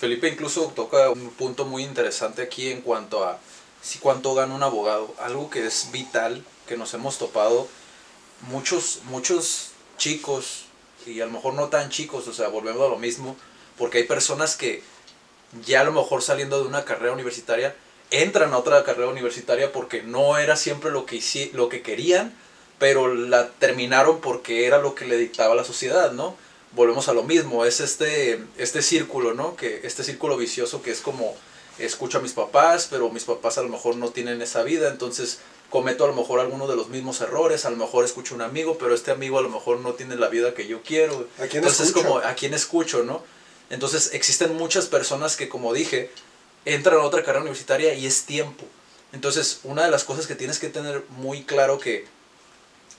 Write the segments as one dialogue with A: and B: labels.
A: Felipe incluso toca un punto muy interesante aquí en cuanto a si cuánto gana un abogado, algo que es vital, que nos hemos topado muchos, muchos chicos, y a lo mejor no tan chicos, o sea, volvemos a lo mismo, porque hay personas que ya a lo mejor saliendo de una carrera universitaria, entran a otra carrera universitaria porque no era siempre lo que, lo que querían, pero la terminaron porque era lo que le dictaba la sociedad, ¿no? Volvemos a lo mismo, es este, este círculo, ¿no? Que, este círculo vicioso que es como, escucho a mis papás, pero mis papás a lo mejor no tienen esa vida, entonces cometo a lo mejor alguno de los mismos errores, a lo mejor escucho a un amigo, pero este amigo a lo mejor no tiene la vida que yo quiero.
B: ¿A quién
A: Entonces
B: escucho?
A: como, ¿a quién escucho, no? Entonces existen muchas personas que, como dije, entran a otra carrera universitaria y es tiempo. Entonces, una de las cosas que tienes que tener muy claro que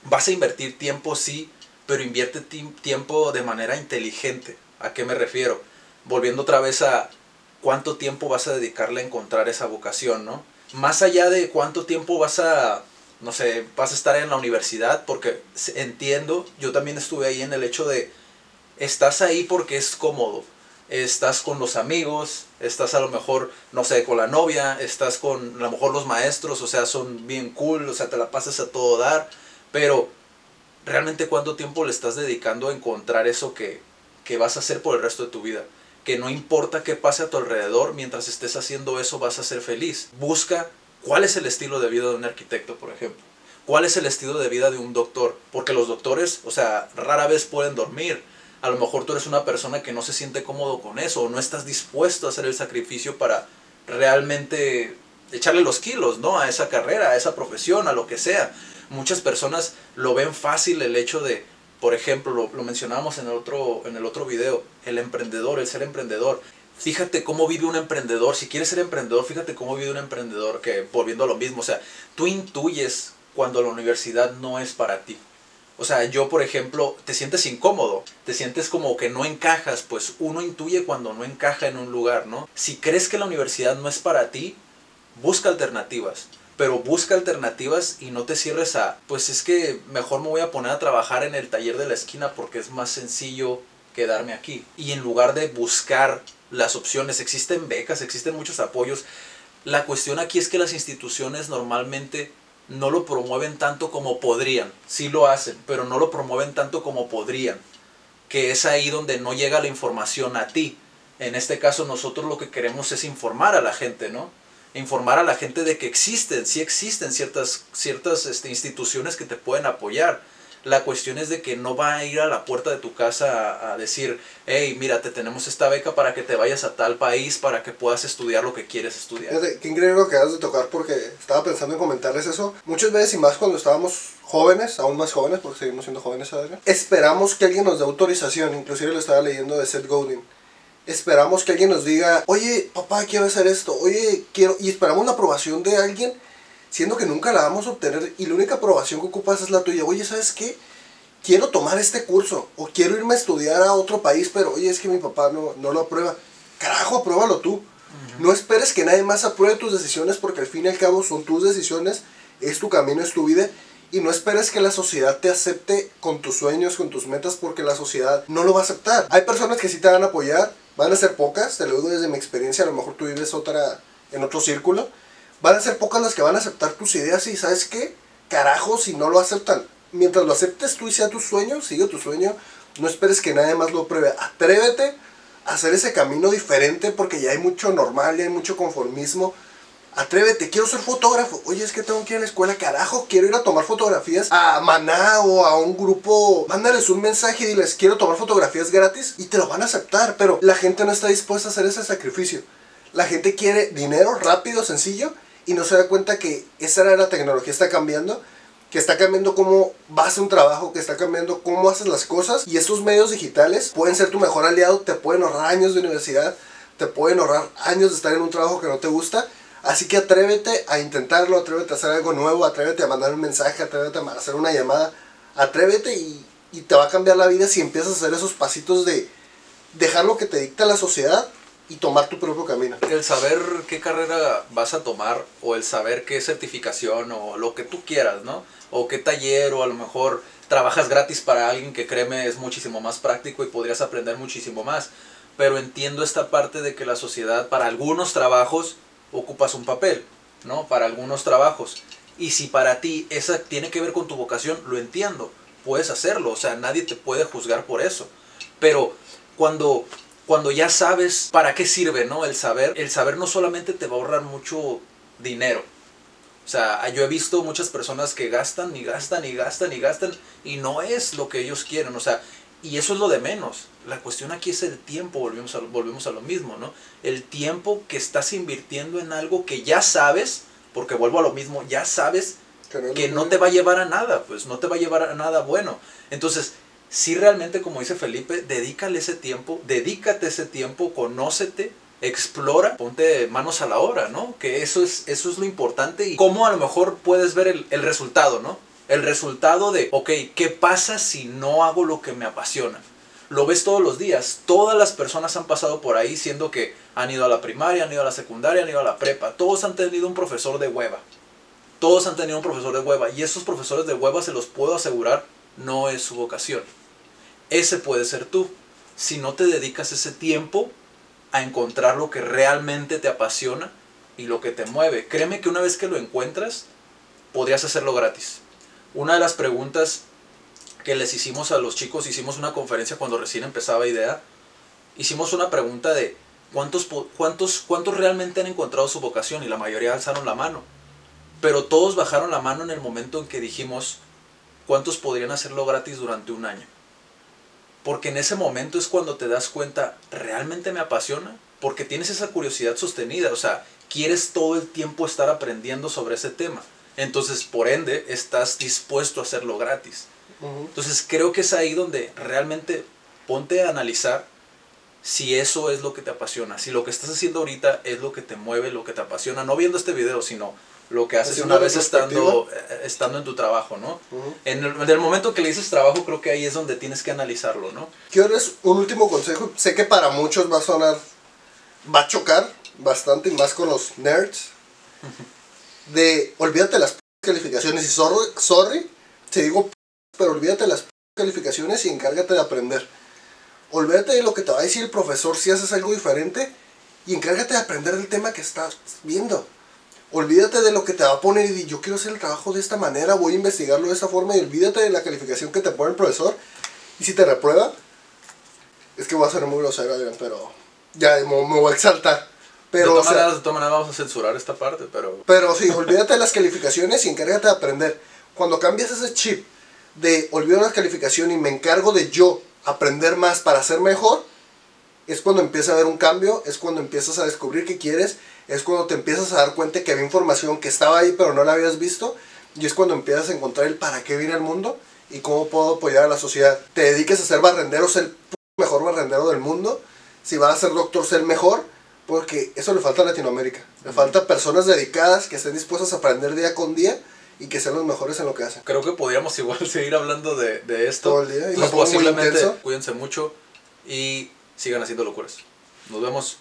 A: vas a invertir tiempo, sí, pero invierte ti- tiempo de manera inteligente. ¿A qué me refiero? Volviendo otra vez a cuánto tiempo vas a dedicarle a encontrar esa vocación, ¿no? Más allá de cuánto tiempo vas a, no sé, vas a estar en la universidad, porque entiendo, yo también estuve ahí en el hecho de, estás ahí porque es cómodo, estás con los amigos, estás a lo mejor, no sé, con la novia, estás con a lo mejor los maestros, o sea, son bien cool, o sea, te la pasas a todo dar, pero realmente cuánto tiempo le estás dedicando a encontrar eso que, que vas a hacer por el resto de tu vida. Que no importa qué pase a tu alrededor, mientras estés haciendo eso vas a ser feliz. Busca cuál es el estilo de vida de un arquitecto, por ejemplo. ¿Cuál es el estilo de vida de un doctor? Porque los doctores, o sea, rara vez pueden dormir. A lo mejor tú eres una persona que no se siente cómodo con eso o no estás dispuesto a hacer el sacrificio para realmente echarle los kilos, ¿no? A esa carrera, a esa profesión, a lo que sea. Muchas personas lo ven fácil el hecho de, por ejemplo, lo, lo mencionábamos en el, otro, en el otro video, el emprendedor, el ser emprendedor. Fíjate cómo vive un emprendedor. Si quieres ser emprendedor, fíjate cómo vive un emprendedor, que volviendo a lo mismo, o sea, tú intuyes cuando la universidad no es para ti. O sea, yo, por ejemplo, te sientes incómodo, te sientes como que no encajas, pues uno intuye cuando no encaja en un lugar, ¿no? Si crees que la universidad no es para ti, busca alternativas, pero busca alternativas y no te cierres a, pues es que mejor me voy a poner a trabajar en el taller de la esquina porque es más sencillo quedarme aquí. Y en lugar de buscar las opciones, existen becas, existen muchos apoyos. La cuestión aquí es que las instituciones normalmente no lo promueven tanto como podrían. Sí lo hacen, pero no lo promueven tanto como podrían. Que es ahí donde no llega la información a ti. En este caso nosotros lo que queremos es informar a la gente, ¿no? Informar a la gente de que existen, sí existen ciertas, ciertas este, instituciones que te pueden apoyar. La cuestión es de que no va a ir a la puerta de tu casa a, a decir, hey, mira, te tenemos esta beca para que te vayas a tal país, para que puedas estudiar lo que quieres estudiar.
B: Fíjate, qué increíble lo que acabas de tocar porque estaba pensando en comentarles eso. Muchas veces y más cuando estábamos jóvenes, aún más jóvenes porque seguimos siendo jóvenes todavía, esperamos que alguien nos dé autorización. Inclusive lo estaba leyendo de Seth Godin. Esperamos que alguien nos diga, oye, papá, quiero hacer esto, oye, quiero... Y esperamos la aprobación de alguien, siendo que nunca la vamos a obtener y la única aprobación que ocupas es la tuya. Oye, ¿sabes qué? Quiero tomar este curso o quiero irme a estudiar a otro país, pero oye, es que mi papá no, no lo aprueba. Carajo, apruébalo tú. No esperes que nadie más apruebe tus decisiones porque al fin y al cabo son tus decisiones, es tu camino, es tu vida. Y no esperes que la sociedad te acepte con tus sueños, con tus metas, porque la sociedad no lo va a aceptar. Hay personas que sí te van a apoyar, van a ser pocas, te lo digo desde mi experiencia, a lo mejor tú vives otra en otro círculo. Van a ser pocas las que van a aceptar tus ideas y ¿sabes qué? Carajo, si no lo aceptan. Mientras lo aceptes tú y sea tu sueño, sigue tu sueño, no esperes que nadie más lo pruebe. Atrévete a hacer ese camino diferente porque ya hay mucho normal, ya hay mucho conformismo. Atrévete, quiero ser fotógrafo. Oye, es que tengo que ir a la escuela, carajo, quiero ir a tomar fotografías a Maná o a un grupo. Mándales un mensaje y diles, quiero tomar fotografías gratis y te lo van a aceptar, pero la gente no está dispuesta a hacer ese sacrificio. La gente quiere dinero rápido, sencillo y no se da cuenta que esa era la tecnología está cambiando que está cambiando cómo vas a un trabajo, que está cambiando cómo haces las cosas. Y estos medios digitales pueden ser tu mejor aliado, te pueden ahorrar años de universidad, te pueden ahorrar años de estar en un trabajo que no te gusta. Así que atrévete a intentarlo, atrévete a hacer algo nuevo, atrévete a mandar un mensaje, atrévete a hacer una llamada, atrévete y, y te va a cambiar la vida si empiezas a hacer esos pasitos de dejar lo que te dicta la sociedad y tomar tu propio camino.
A: El saber qué carrera vas a tomar o el saber qué certificación o lo que tú quieras, ¿no? O qué taller o a lo mejor trabajas gratis para alguien que créeme es muchísimo más práctico y podrías aprender muchísimo más. pero entiendo esta parte de que la sociedad para algunos trabajos ocupas un papel, ¿no? Para algunos trabajos. Y si para ti esa tiene que ver con tu vocación, lo entiendo, puedes hacerlo, o sea, nadie te puede juzgar por eso. Pero cuando cuando ya sabes para qué sirve, ¿no? El saber, el saber no solamente te va a ahorrar mucho dinero. O sea, yo he visto muchas personas que gastan y gastan y gastan y gastan y no es lo que ellos quieren, o sea, y eso es lo de menos. La cuestión aquí es el tiempo, volvemos a, volvemos a lo mismo, ¿no? El tiempo que estás invirtiendo en algo que ya sabes, porque vuelvo a lo mismo, ya sabes que no, te va a llevar a nada, pues no te va a llevar a nada bueno. Entonces, si realmente, como dice Felipe, dedícale ese tiempo, dedícate ese tiempo, conócete, explora, ponte manos a la obra, ¿no? Que eso es, eso es lo importante y cómo a lo mejor puedes ver el, el resultado, ¿no? El resultado de, ok, ¿qué pasa si no hago lo que me apasiona? Lo ves todos los días. Todas las personas han pasado por ahí siendo que han ido a la primaria, han ido a la secundaria, han ido a la prepa. Todos han tenido un profesor de hueva. Todos han tenido un profesor de hueva. Y esos profesores de hueva, se los puedo asegurar, no es su vocación. Ese puede ser tú. Si no te dedicas ese tiempo a encontrar lo que realmente te apasiona y lo que te mueve. Créeme que una vez que lo encuentras, podrías hacerlo gratis. Una de las preguntas que les hicimos a los chicos, hicimos una conferencia cuando recién empezaba IDEA, hicimos una pregunta de cuántos, cuántos, cuántos realmente han encontrado su vocación y la mayoría alzaron la mano. Pero todos bajaron la mano en el momento en que dijimos cuántos podrían hacerlo gratis durante un año. Porque en ese momento es cuando te das cuenta, ¿realmente me apasiona? Porque tienes esa curiosidad sostenida, o sea, quieres todo el tiempo estar aprendiendo sobre ese tema. Entonces, por ende, estás dispuesto a hacerlo gratis. Entonces, creo que es ahí donde realmente ponte a analizar si eso es lo que te apasiona, si lo que estás haciendo ahorita es lo que te mueve, lo que te apasiona, no viendo este video, sino lo que haces una vez estando, eh, estando en tu trabajo, ¿no? en, el, momento que le dices trabajo, creo que ahí es donde tienes que analizarlo, ¿no?
B: Quiero un último consejo, sé que para muchos va a sonar, va a chocar bastante, más con los nerds de olvídate las calificaciones y sorry, sorry te digo, pero olvídate las calificaciones y encárgate de aprender. Olvídate de lo que te va a decir el profesor si haces algo diferente y encárgate de aprender del tema que estás viendo. Olvídate de lo que te va a poner y yo quiero hacer el trabajo de esta manera, voy a investigarlo de esta forma y olvídate de la calificación que te pone el profesor. Y si te reprueba, es que voy a ser muy grosero, pero ya me voy a exaltar. Pero,
A: de todas maneras, vamos a censurar esta parte, pero...
B: Pero sí, olvídate de las calificaciones y encárgate de aprender. Cuando cambias ese chip de olvido las calificaciones y me encargo de yo aprender más para ser mejor, es cuando empieza a haber un cambio, es cuando empiezas a descubrir qué quieres, es cuando te empiezas a dar cuenta que había información que estaba ahí pero no la habías visto, y es cuando empiezas a encontrar el para qué viene el mundo y cómo puedo apoyar a la sociedad. Te dediques a ser barrendero, ser el mejor barrendero del mundo. Si vas a ser doctor, ser el mejor porque eso le falta a Latinoamérica. Le falta personas dedicadas que estén dispuestas a aprender día con día y que sean los mejores en lo que hacen.
A: Creo que podríamos igual seguir hablando de, de esto.
B: Todo el día.
A: Y posiblemente cuídense mucho y sigan haciendo locuras. Nos vemos.